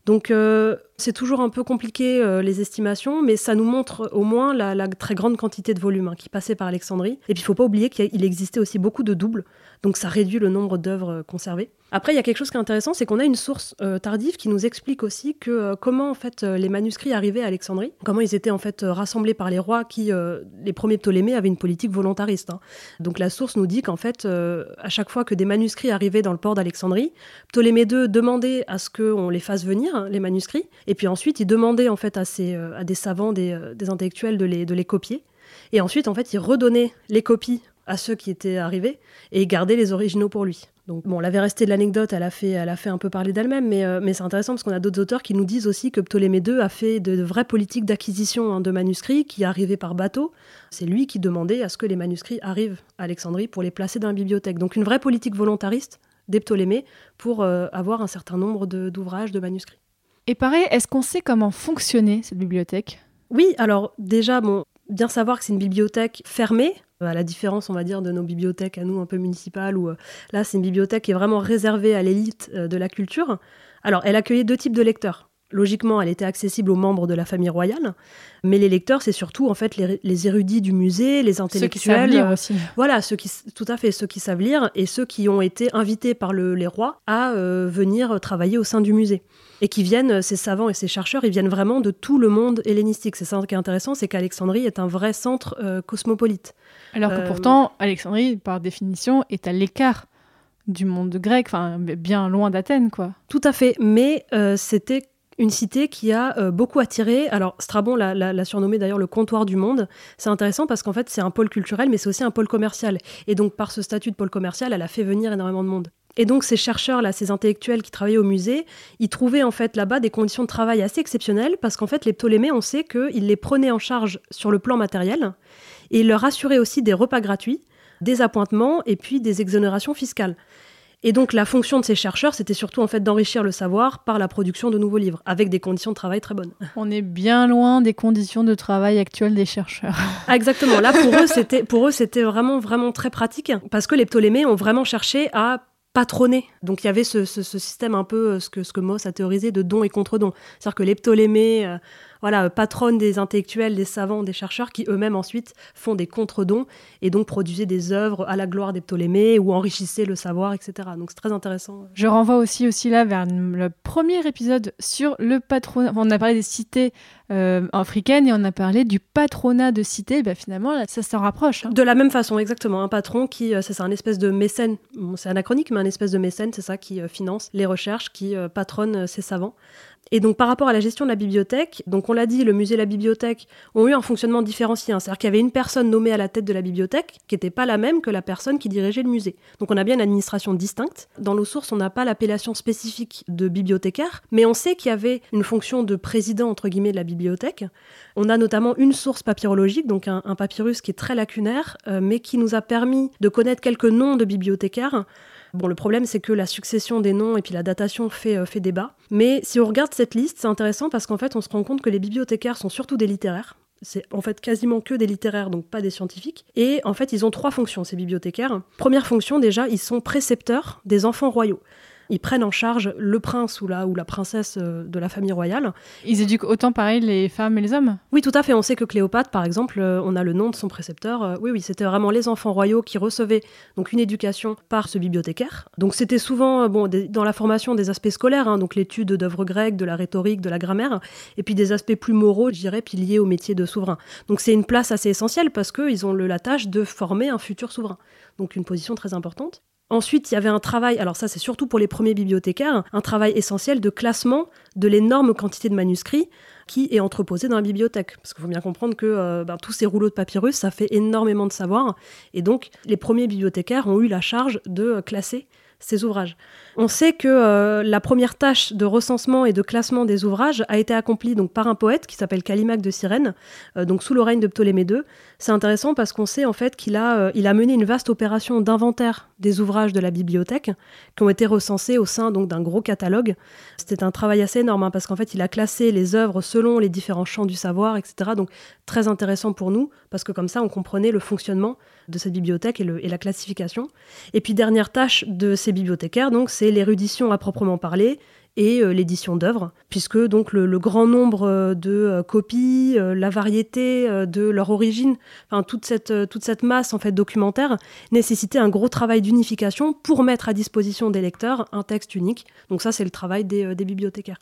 Donc euh, c'est toujours un peu compliqué euh, les estimations, mais ça nous montre au moins la, très grande quantité de volume hein, qui passait par Alexandrie. Et puis il faut pas oublier qu'il existait aussi beaucoup de doubles, donc ça réduit le nombre d'œuvres euh, conservées. Après, il y a quelque chose qui est intéressant, c'est qu'on a une source euh, tardive qui nous explique aussi que euh, comment en fait euh, les manuscrits arrivaient à Alexandrie, comment ils étaient en fait rassemblés par les rois qui, les premiers Ptolémées, avaient une politique volontariste. hein. Donc la source nous dit qu'en fait, à chaque fois que des manuscrits arrivaient dans le port d'Alexandrie, Ptolémée II demandait à ce qu'on les fasse venir, hein, les manuscrits, et puis ensuite il demandait en fait à, euh, à des savants, des, des intellectuels de les, de les copier, et ensuite en fait il redonnait les copies à ceux qui étaient arrivés et gardait les originaux pour lui. Donc bon, la véracité de l'anecdote, elle a fait, elle a fait un peu parler d'elle-même, mais, euh, mais c'est intéressant parce qu'on a d'autres auteurs qui nous disent aussi que Ptolémée II a fait de, de vraies politiques d'acquisition hein, de manuscrits qui arrivaient par bateau. C'est lui qui demandait à ce que les manuscrits arrivent à Alexandrie pour les placer dans la bibliothèque. Donc une vraie politique volontariste des Ptolémées pour euh, avoir un certain nombre de- d'ouvrages, de manuscrits.
Et pareil, est-ce qu'on sait comment fonctionnait cette bibliothèque?
Oui, alors déjà, bon, bien savoir que c'est une bibliothèque fermée, à la différence, on va dire, de nos bibliothèques à nous un peu municipales, où euh, là, c'est une bibliothèque qui est vraiment réservée à l'élite euh, de la culture. Alors, elle accueillait deux types de lecteurs. Logiquement, elle était accessible aux membres de la famille royale, mais les lecteurs, c'est surtout en fait les, les érudits du musée, les
Ceux qui savent
intellectuels,
lire
euh,
aussi.
voilà, ceux qui, tout à fait, ceux qui savent lire et ceux qui ont été invités par le- les rois à euh, venir travailler au sein du musée. Et qui viennent, euh, ces savants et ces chercheurs, ils viennent vraiment de tout le monde hellénistique. C'est ça qui est intéressant, c'est qu'Alexandrie est un vrai centre euh, cosmopolite.
Alors que
Euh,
pourtant, Alexandrie, par définition, est à l'écart du monde grec, enfin bien loin d'Athènes, quoi.
Tout à fait, mais c'était une cité qui a euh, beaucoup attiré. Alors, Strabon l'a, l'a- l'a surnommé d'ailleurs le comptoir du monde. C'est intéressant parce qu'en fait, c'est un pôle culturel, mais c'est aussi un pôle commercial. Et donc, par ce statut de pôle commercial, elle a fait venir énormément de monde. Et donc, ces chercheurs-là, ces intellectuels qui travaillaient au musée, ils trouvaient en fait là-bas des conditions de travail assez exceptionnelles parce qu'en fait, les Ptolémées, on sait qu'ils les prenaient en charge sur le plan matériel et ils leur assuraient aussi des repas gratuits, des appointements et puis des exonérations fiscales. Et donc la fonction de ces chercheurs, c'était surtout en fait d'enrichir le savoir par la production de nouveaux livres, avec des conditions de travail très bonnes.
On est bien loin des conditions de travail actuelles des chercheurs.
Ah, exactement. Là, pour eux, c'était pour eux, c'était vraiment vraiment très pratique parce que les Ptolémées ont vraiment cherché à patronner. Donc il y avait ce, système un peu euh, ce que ce Moss a théorisé de don et contre-don. C'est-à-dire que les Ptolémées euh, voilà, euh, patronnent des intellectuels, des savants, des chercheurs qui eux-mêmes ensuite font des contre-dons et donc produisaient des œuvres à la gloire des Ptolémées ou enrichissaient le savoir, etc. Donc c'est très intéressant.
Je renvoie aussi, aussi là vers le premier épisode sur le patronat. On a parlé des cités euh, africaines et on a parlé du patronat de cités. Bah, finalement, ça s'en rapproche. hein.
De la même façon, exactement. Un patron qui, euh, c'est un espèce de mécène, c'est anachronique, mais un espèce de mécène, c'est ça, qui euh, finance les recherches, qui patronne ses savants. Et donc par rapport à la gestion de la bibliothèque, donc on l'a dit, le musée et la bibliothèque ont eu un fonctionnement différencié. Hein. C'est-à-dire qu'il y avait une personne nommée à la tête de la bibliothèque qui n'était pas la même que la personne qui dirigeait le musée. Donc on a bien une administration distincte. Dans nos sources, on n'a pas l'appellation spécifique de bibliothécaire, mais on sait qu'il y avait une fonction de président entre guillemets de la bibliothèque. On a notamment une source papyrologique, donc un, papyrus qui est très lacunaire, euh, mais qui nous a permis de connaître quelques noms de bibliothécaires. Bon, le problème, c'est que la succession des noms et puis la datation fait, euh, fait débat. Mais si on regarde cette liste, c'est intéressant parce qu'en fait, on se rend compte que les bibliothécaires sont surtout des littéraires. C'est en fait quasiment que des littéraires, donc pas des scientifiques. Et en fait, ils ont trois fonctions, ces bibliothécaires. Première fonction, déjà, ils sont précepteurs des enfants royaux ils prennent en charge le prince ou la, ou la princesse euh, de la famille royale.
Ils éduquent autant pareil les femmes et les hommes?
Oui, tout à fait. On sait que Cléopâtre, par exemple, euh, on a le nom de son précepteur. Euh, oui, oui, c'était vraiment les enfants royaux qui recevaient donc une éducation par ce bibliothécaire. Donc c'était souvent bon, dans la formation des aspects scolaires, hein, donc l'étude d'œuvres grecques, de la rhétorique, de la grammaire, et puis des aspects plus moraux, je dirais, puis liés au métier de souverain. Donc c'est une place assez essentielle parce qu'ils ont le, la tâche de former un futur souverain. Donc une position très importante. Ensuite, il y avait un travail, alors ça c'est surtout pour les premiers bibliothécaires, un travail essentiel de classement de l'énorme quantité de manuscrits qui est entreposé dans la bibliothèque. Parce qu'il faut bien comprendre que euh, ben, tous ces rouleaux de papyrus, ça fait énormément de savoir. Et donc, les premiers bibliothécaires ont eu la charge de classer ces ouvrages. On sait que euh, la première tâche de recensement et de classement des ouvrages a été accomplie donc par un poète qui s'appelle Callimaque de Cyrène, euh, donc sous le règne de Ptolémée II. C'est intéressant parce qu'on sait en fait qu'il a, euh, il a mené une vaste opération d'inventaire des ouvrages de la bibliothèque qui ont été recensés au sein donc d'un gros catalogue. C'était un travail assez énorme hein, parce qu'en fait il a classé les œuvres selon les différents champs du savoir, etc. Donc très intéressant pour nous parce que comme ça on comprenait le fonctionnement de cette bibliothèque et, la classification. Et puis dernière tâche de ces bibliothécaires, donc c'est l'érudition à proprement parler et euh, l'édition d'œuvres, puisque donc le, grand nombre euh, de euh, copies, la variété de leur origine, enfin toute cette, toute cette masse en fait documentaire nécessitait un gros travail d'unification pour mettre à disposition des lecteurs un texte unique. Donc ça c'est le travail des bibliothécaires.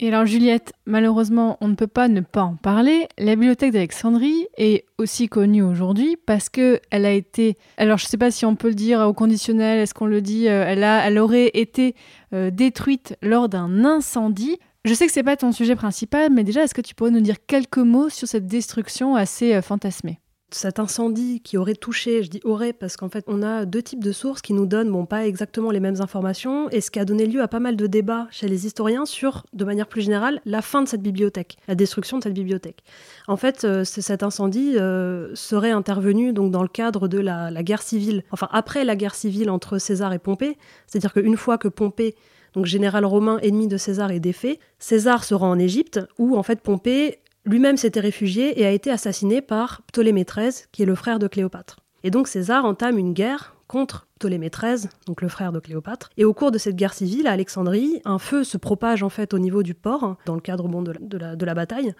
Et alors Juliette, malheureusement, on ne peut pas ne pas en parler. La bibliothèque d'Alexandrie est aussi connue aujourd'hui parce que elle a été, alors je ne sais pas si on peut le dire au conditionnel, est-ce qu'on le dit, euh, elle, a, elle aurait été euh, détruite lors d'un incendie. Je sais que c'est pas ton sujet principal, mais déjà, est-ce que tu pourrais nous dire quelques mots sur cette destruction assez euh, fantasmée?
Cet incendie qui aurait touché, je dis aurait parce qu'en fait on a deux types de sources qui nous donnent bon pas exactement les mêmes informations et ce qui a donné lieu à pas mal de débats chez les historiens sur de manière plus générale la fin de cette bibliothèque, la destruction de cette bibliothèque. En fait, euh, cet incendie euh, serait intervenu donc dans le cadre de la, la, guerre civile, enfin après la guerre civile entre César et Pompée, c'est-à-dire qu'une fois que Pompée donc général romain ennemi de César est défait, César se rend en Égypte où en fait Pompée lui-même s'était réfugié et a été assassiné par Ptolémée XIII, qui est le frère de Cléopâtre. Et donc César entame une guerre contre Ptolémée XIII, donc le frère de Cléopâtre. Et au cours de cette guerre civile à Alexandrie, un feu se propage en fait au niveau du port, dans le cadre de, la, bataille,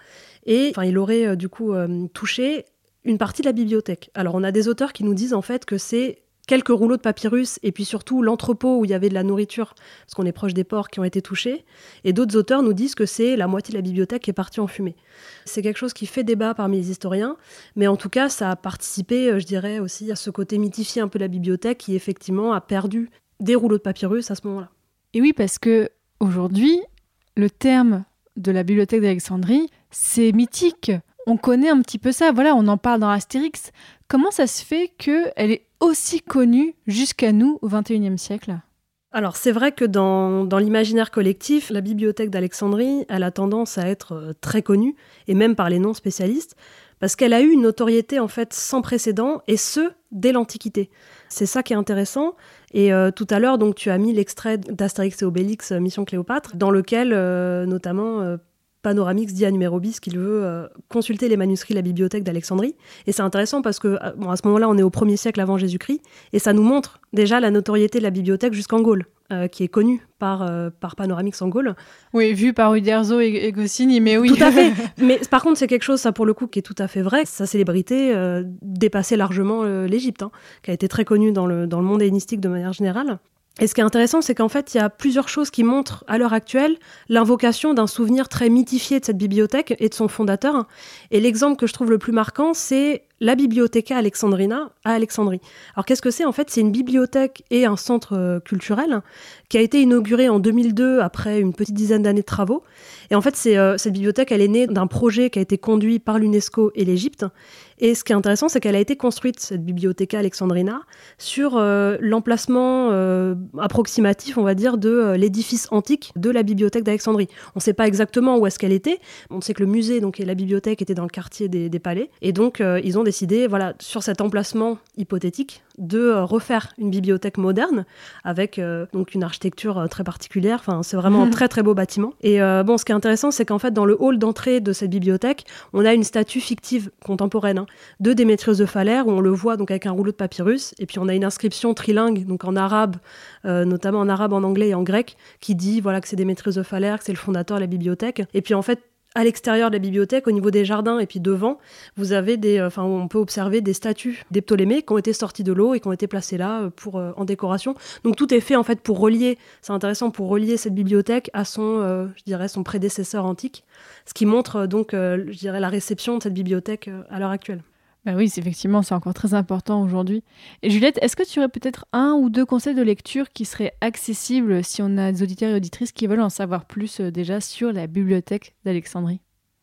et il aurait euh, du coup euh, touché une partie de la bibliothèque. Alors on a des auteurs qui nous disent en fait que c'est quelques rouleaux de papyrus et puis surtout l'entrepôt où il y avait de la nourriture, parce qu'on est proche des ports qui ont été touchés. Et d'autres auteurs nous disent que c'est la moitié de la bibliothèque qui est partie en fumée. C'est quelque chose qui fait débat parmi les historiens, mais en tout cas, ça a participé, euh, je dirais, aussi à ce côté mythifié un peu de la bibliothèque qui effectivement a perdu des rouleaux de papyrus à ce moment-là.
Et oui, parce que aujourd'hui, le terme de la bibliothèque d'Alexandrie, c'est mythique. On connaît un petit peu ça, voilà, on en parle dans Astérix. Comment ça se fait qu'elle est aussi connue jusqu'à nous au XXIe siècle?
Alors c'est vrai que dans, l'imaginaire collectif, la bibliothèque d'Alexandrie, elle a tendance à être euh, très connue, et même par les non-spécialistes, parce qu'elle a eu une notoriété en fait sans précédent, et ce, dès l'Antiquité. C'est ça qui est intéressant. Et euh, tout à l'heure, donc tu as mis l'extrait d'Astérix et Obélix, euh, Mission Cléopâtre, dans lequel notamment Panoramix dit à Numérobis qu'il veut euh, consulter les manuscrits de la bibliothèque d'Alexandrie. Et c'est intéressant parce que euh, bon, à ce moment-là, on est au 1er siècle avant Jésus-Christ, et ça nous montre déjà la notoriété de la bibliothèque jusqu'en Gaule, euh, qui est connue par, par Panoramix en Gaule.
Oui, vu par Uderzo et, Goscinny, mais oui.
Tout à fait. mais par contre, c'est quelque chose, ça pour le coup, qui est tout à fait vrai. Sa célébrité dépassait largement l'Égypte, hein, qui a été très connue dans le, dans le monde hellénistique de manière générale. Et ce qui est intéressant, c'est qu'en fait, il y a plusieurs choses qui montrent à l'heure actuelle l'invocation d'un souvenir très mythifié de cette bibliothèque et de son fondateur. Et l'exemple que je trouve le plus marquant, c'est la Bibliotheca Alexandrina à Alexandrie. Alors qu'est-ce que c'est? En fait, c'est une bibliothèque et un centre euh, culturel qui a été inauguré en 2002 après une petite dizaine d'années de travaux. Et en fait, euh, cette bibliothèque, elle est née d'un projet qui a été conduit par l'UNESCO et l'Égypte. Et ce qui est intéressant, c'est qu'elle a été construite, cette Bibliotheca Alexandrina, sur euh, l'emplacement approximatif, on va dire, de l'édifice antique de la bibliothèque d'Alexandrie. On ne sait pas exactement où est-ce qu'elle était. On sait que le musée donc, et la bibliothèque étaient dans le quartier des, des palais. Et donc, ils ont décidé, voilà, sur cet emplacement hypothétique, de euh, refaire une bibliothèque moderne avec euh, donc une architecture euh, très particulière. Enfin, c'est vraiment un très très beau bâtiment. Et bon, ce qui est intéressant, c'est qu'en fait, dans le hall d'entrée de cette bibliothèque, on a une statue fictive contemporaine hein, de Démétrios de Phalère où on le voit donc avec un rouleau de papyrus. Et puis on a une inscription trilingue, donc en arabe, notamment en arabe, en anglais et en grec, qui dit voilà que c'est Démétrios de Phalère, que c'est le fondateur de la bibliothèque. Et puis en fait, à l'extérieur de la bibliothèque, au niveau des jardins et puis devant, vous avez des, euh, enfin, on peut observer des statues des Ptolémées qui ont été sorties de l'eau et qui ont été placées là euh, pour euh, en décoration. Donc tout est fait en fait pour relier. C'est intéressant pour relier cette bibliothèque à son, je dirais, son prédécesseur antique, ce qui montre donc, je dirais, la réception de cette bibliothèque à l'heure actuelle.
Bah oui, effectivement, c'est encore très important aujourd'hui. Et Juliette, est-ce que tu aurais peut-être un ou deux conseils de lecture qui seraient accessibles si on a des auditeurs et auditrices qui veulent en savoir plus euh, déjà sur la bibliothèque d'Alexandrie?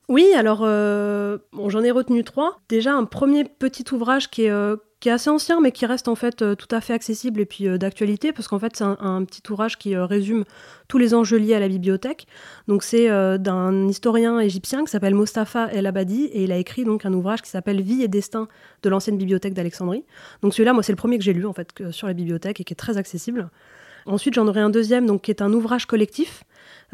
Oui, alors euh, j'en ai retenu trois. Déjà, un premier petit ouvrage qui est, euh, qui est assez ancien, mais qui reste en fait euh, tout à fait accessible et puis euh, d'actualité, parce qu'en fait c'est un, petit ouvrage qui euh, résume tous les enjeux liés à la bibliothèque. Donc c'est d'un historien égyptien qui s'appelle Mostafa El Abadi, et il a écrit donc un ouvrage qui s'appelle Vie et destin de l'ancienne bibliothèque d'Alexandrie. Donc celui-là, moi c'est le premier que j'ai lu en fait sur la bibliothèque et qui est très accessible. Ensuite, j'en aurai un deuxième, donc qui est un ouvrage collectif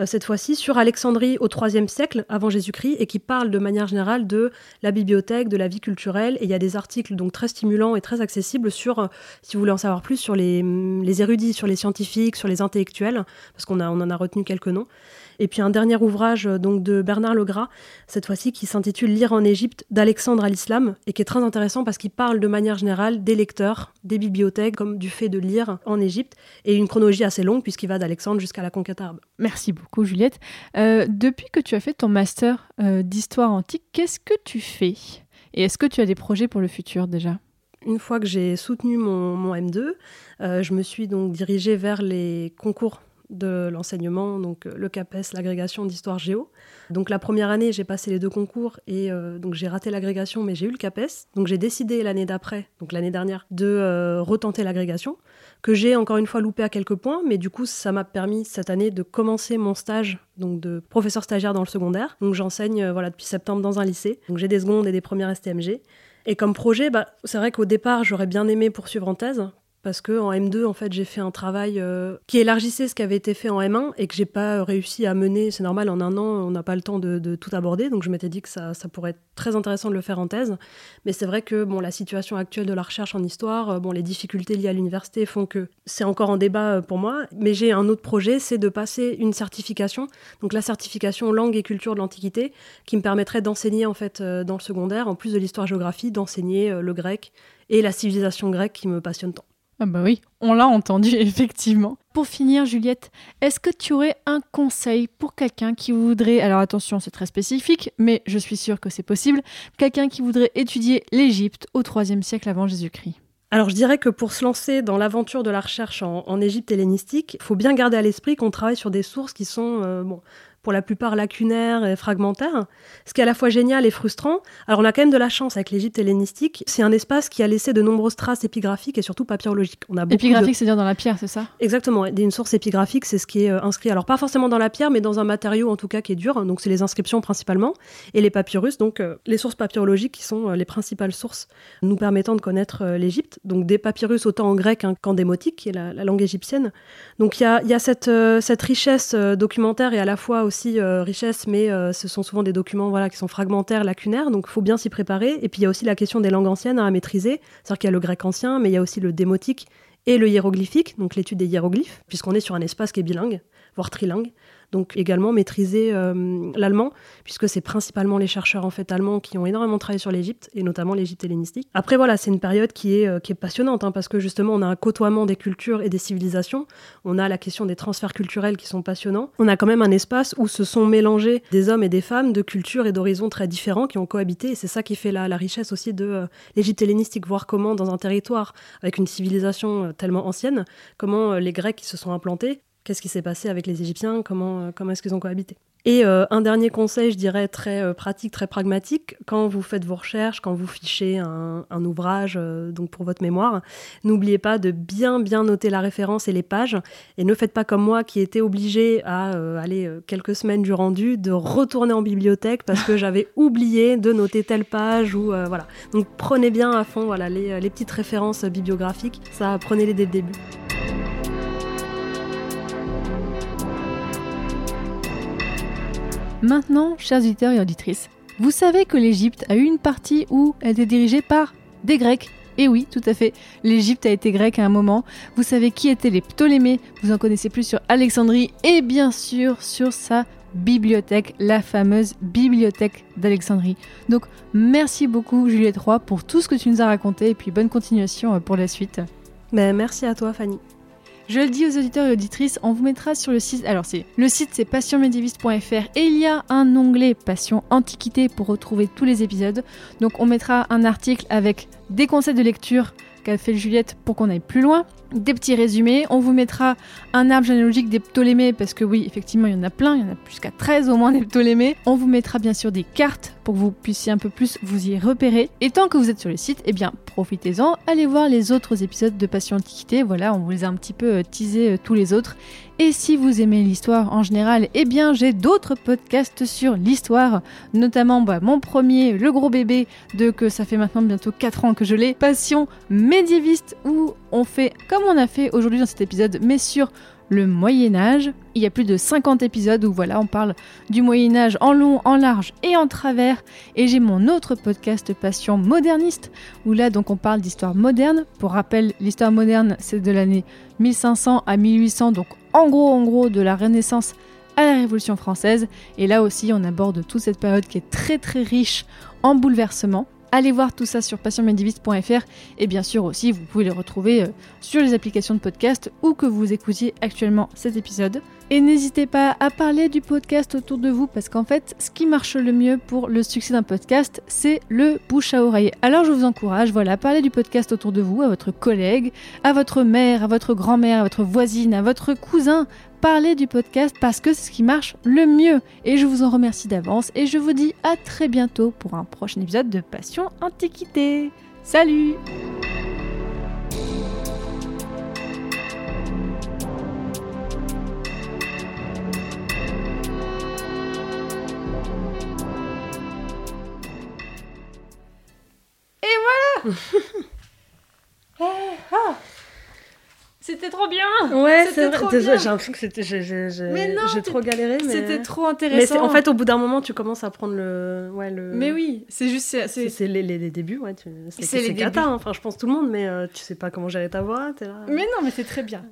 cette fois-ci sur Alexandrie au IIIe siècle avant Jésus-Christ et qui parle de manière générale de la bibliothèque, de la vie culturelle. Et il y a des articles donc très stimulants et très accessibles sur, euh, si vous voulez en savoir plus, sur les, les érudits, sur les scientifiques, sur les intellectuels, parce qu'on on en a retenu quelques noms. Et puis un dernier ouvrage euh, donc de Bernard Legras, cette fois-ci qui s'intitule Lire en Égypte d'Alexandre à l'islam et qui est très intéressant parce qu'il parle de manière générale des lecteurs, des bibliothèques, comme du fait de lire en Égypte et une chronologie assez longue puisqu'il va d'Alexandre jusqu'à la conquête arabe.
Merci beaucoup Juliette. Euh, depuis que tu as fait ton master euh, d'histoire antique, qu'est-ce que tu fais? Et est-ce que tu as des projets pour le futur déjà?
Une fois que j'ai soutenu mon, mon M2, je me suis donc dirigée vers les concours de l'enseignement, donc euh, le CAPES, l'agrégation d'histoire géo. Donc la première année, j'ai passé les deux concours et euh, donc j'ai raté l'agrégation, mais j'ai eu le CAPES. Donc j'ai décidé l'année d'après, donc l'année dernière, de euh, retenter l'agrégation, que j'ai encore une fois loupé à quelques points, mais du coup ça m'a permis cette année de commencer mon stage donc de professeur stagiaire dans le secondaire. Donc j'enseigne voilà depuis septembre dans un lycée. Donc j'ai des secondes et des premières STMG. Et comme projet, bah, c'est vrai qu'au départ, j'aurais bien aimé poursuivre en thèse, parce que en M2 en fait j'ai fait un travail euh, qui élargissait ce qui avait été fait en M1 et que j'ai pas réussi à mener. C'est normal en un an on n'a pas le temps de, tout aborder. Donc je m'étais dit que ça, pourrait être très intéressant de le faire en thèse. Mais c'est vrai que bon la situation actuelle de la recherche en histoire euh, bon les difficultés liées à l'université font que c'est encore en débat euh, pour moi. Mais j'ai un autre projet c'est de passer une certification. Donc la certification langue et culture de l'antiquité qui me permettrait d'enseigner en fait dans le secondaire en plus de l'histoire géographie d'enseigner le grec et la civilisation grecque qui me passionne tant
ah bah oui, on l'a entendu effectivement. Pour finir, Juliette, est-ce que tu aurais un conseil pour quelqu'un qui voudrait, alors attention, c'est très spécifique, mais je suis sûre que c'est possible, quelqu'un qui voudrait étudier l'Égypte au IIIe siècle avant Jésus-Christ?
Alors je dirais que pour se lancer dans l'aventure de la recherche en, Égypte hellénistique, il faut bien garder à l'esprit qu'on travaille sur des sources qui sont euh, pour la plupart lacunaires et fragmentaires, ce qui est à la fois génial et frustrant. Alors on a quand même de la chance avec l'Égypte hellénistique. C'est un espace qui a laissé de nombreuses traces épigraphiques et surtout papyrologiques.
On a Épigraphique, c'est-à-dire dans la pierre, c'est ça?
Exactement. Une source épigraphique, c'est ce qui est euh, inscrit. Alors pas forcément dans la pierre, mais dans un matériau en tout cas qui est dur. Donc c'est les inscriptions principalement et les papyrus. Donc euh, les sources papyrologiques qui sont euh, les principales sources nous permettant de connaître l'Égypte. Donc des papyrus autant en grec qu'en démotique, qui est la, langue égyptienne. Donc il y a, y a, cette, cette richesse documentaire et à la fois aussi euh, richesse, mais euh, ce sont souvent des documents voilà, qui sont fragmentaires, lacunaires, donc il faut bien s'y préparer. Et puis il y a aussi la question des langues anciennes à maîtriser, c'est-à-dire qu'il y a le grec ancien, mais il y a aussi le démotique et le hiéroglyphique, donc l'étude des hiéroglyphes, puisqu'on est sur un espace qui est bilingue. voire trilingue. Donc également maîtriser euh, l'allemand, puisque c'est principalement les chercheurs en fait allemands qui ont énormément travaillé sur l'Égypte, et notamment l'Égypte hellénistique. Après voilà, c'est une période qui est, euh, qui est passionnante, hein, parce que justement on a un côtoiement des cultures et des civilisations, on a la question des transferts culturels qui sont passionnants, on a quand même un espace où se sont mélangés des hommes et des femmes de cultures et d'horizons très différents qui ont cohabité, et c'est ça qui fait la, la richesse aussi de euh, l'Égypte hellénistique, voir comment dans un territoire avec une civilisation tellement ancienne, comment les Grecs qui se sont implantés qu'est-ce qui s'est passé avec les Égyptiens, comment, euh, comment est-ce qu'ils ont cohabité. Et euh, un dernier conseil, je dirais très euh, pratique, très pragmatique, quand vous faites vos recherches, quand vous fichez un, ouvrage donc pour votre mémoire, n'oubliez pas de bien bien noter la référence et les pages, et ne faites pas comme moi qui était obligé à aller quelques semaines du rendu de retourner en bibliothèque parce que j'avais oublié de noter telle page ou voilà. Donc prenez bien à fond voilà les, les petites références bibliographiques, ça prenez-les dès le début.
Maintenant, chers auditeurs et auditrices, vous savez que l'Égypte a eu une partie où elle était dirigée par des Grecs. Et oui, tout à fait, l'Égypte a été grecque à un moment. Vous savez qui étaient les Ptolémées, vous en connaissez plus sur Alexandrie et bien sûr sur sa bibliothèque, la fameuse bibliothèque d'Alexandrie. Donc merci beaucoup Juliette Roy pour tout ce que tu nous as raconté et puis bonne continuation euh, pour la suite.
Ben, merci à toi Fanny.
Je le dis aux auditeurs et auditrices, on vous mettra sur le site. Alors c'est le site c'est passionmédiéviste.fr et il y a un onglet Passion Antiquité pour retrouver tous les épisodes. Donc on mettra un article avec des conseils de lecture qu'a fait Juliette pour qu'on aille plus loin, des petits résumés. On vous mettra un arbre généalogique des Ptolémées, parce que oui, effectivement, il y en a plein, il y en a plus qu'à 13 au moins des Ptolémées. On vous mettra bien sûr des cartes pour que vous puissiez un peu plus vous y repérer. Et tant que vous êtes sur le site, eh bien, profitez-en, allez voir les autres épisodes de Passion Antiquité. Voilà, on vous les a un petit peu euh, teasés euh, tous les autres. Et si vous aimez l'histoire en général, eh bien j'ai d'autres podcasts sur l'histoire, notamment bah, mon premier, le gros bébé, de que ça fait maintenant bientôt 4 ans que je l'ai, Passion médiéviste, où on fait comme on a fait aujourd'hui dans cet épisode, mais sur le Moyen Âge. Il y a plus de 50 épisodes où voilà, on parle du Moyen Âge en long, en large et en travers. Et j'ai mon autre podcast Passion moderniste où là donc on parle d'histoire moderne. Pour rappel, l'histoire moderne c'est de l'année 1500 à 1800, donc en gros en gros de la Renaissance à la Révolution française. Et là aussi on aborde toute cette période qui est très très riche en bouleversements. Allez voir tout ça sur passionmediviste.fr et bien sûr aussi vous pouvez les retrouver euh, sur les applications de podcast ou que vous écoutiez actuellement cet épisode. Et n'hésitez pas à parler du podcast autour de vous parce qu'en fait ce qui marche le mieux pour le succès d'un podcast c'est le bouche à oreille. Alors je vous encourage, voilà, parlez du podcast autour de vous, à votre collègue, à votre mère, à votre grand-mère, à votre voisine, à votre cousin, parler du podcast parce que c'est ce qui marche le mieux. Et je vous en remercie d'avance et je vous dis à très bientôt pour un prochain épisode de Passion Antiquité. Salut Et voilà ah, ah. C'était trop bien
Ouais, c'est vrai. J'ai l'impression que c'était. J'ai trop galéré. Mais...
C'était trop intéressant.
Mais en fait, au bout d'un moment, tu commences à prendre le. Ouais, le...
Mais oui, c'est juste.
C'est les, les, débuts, ouais. Tu... C'est les cata, hein. enfin, je pense tout le monde, mais euh, tu sais pas comment gérer ta voix, es là.
Mais non, mais c'est très bien.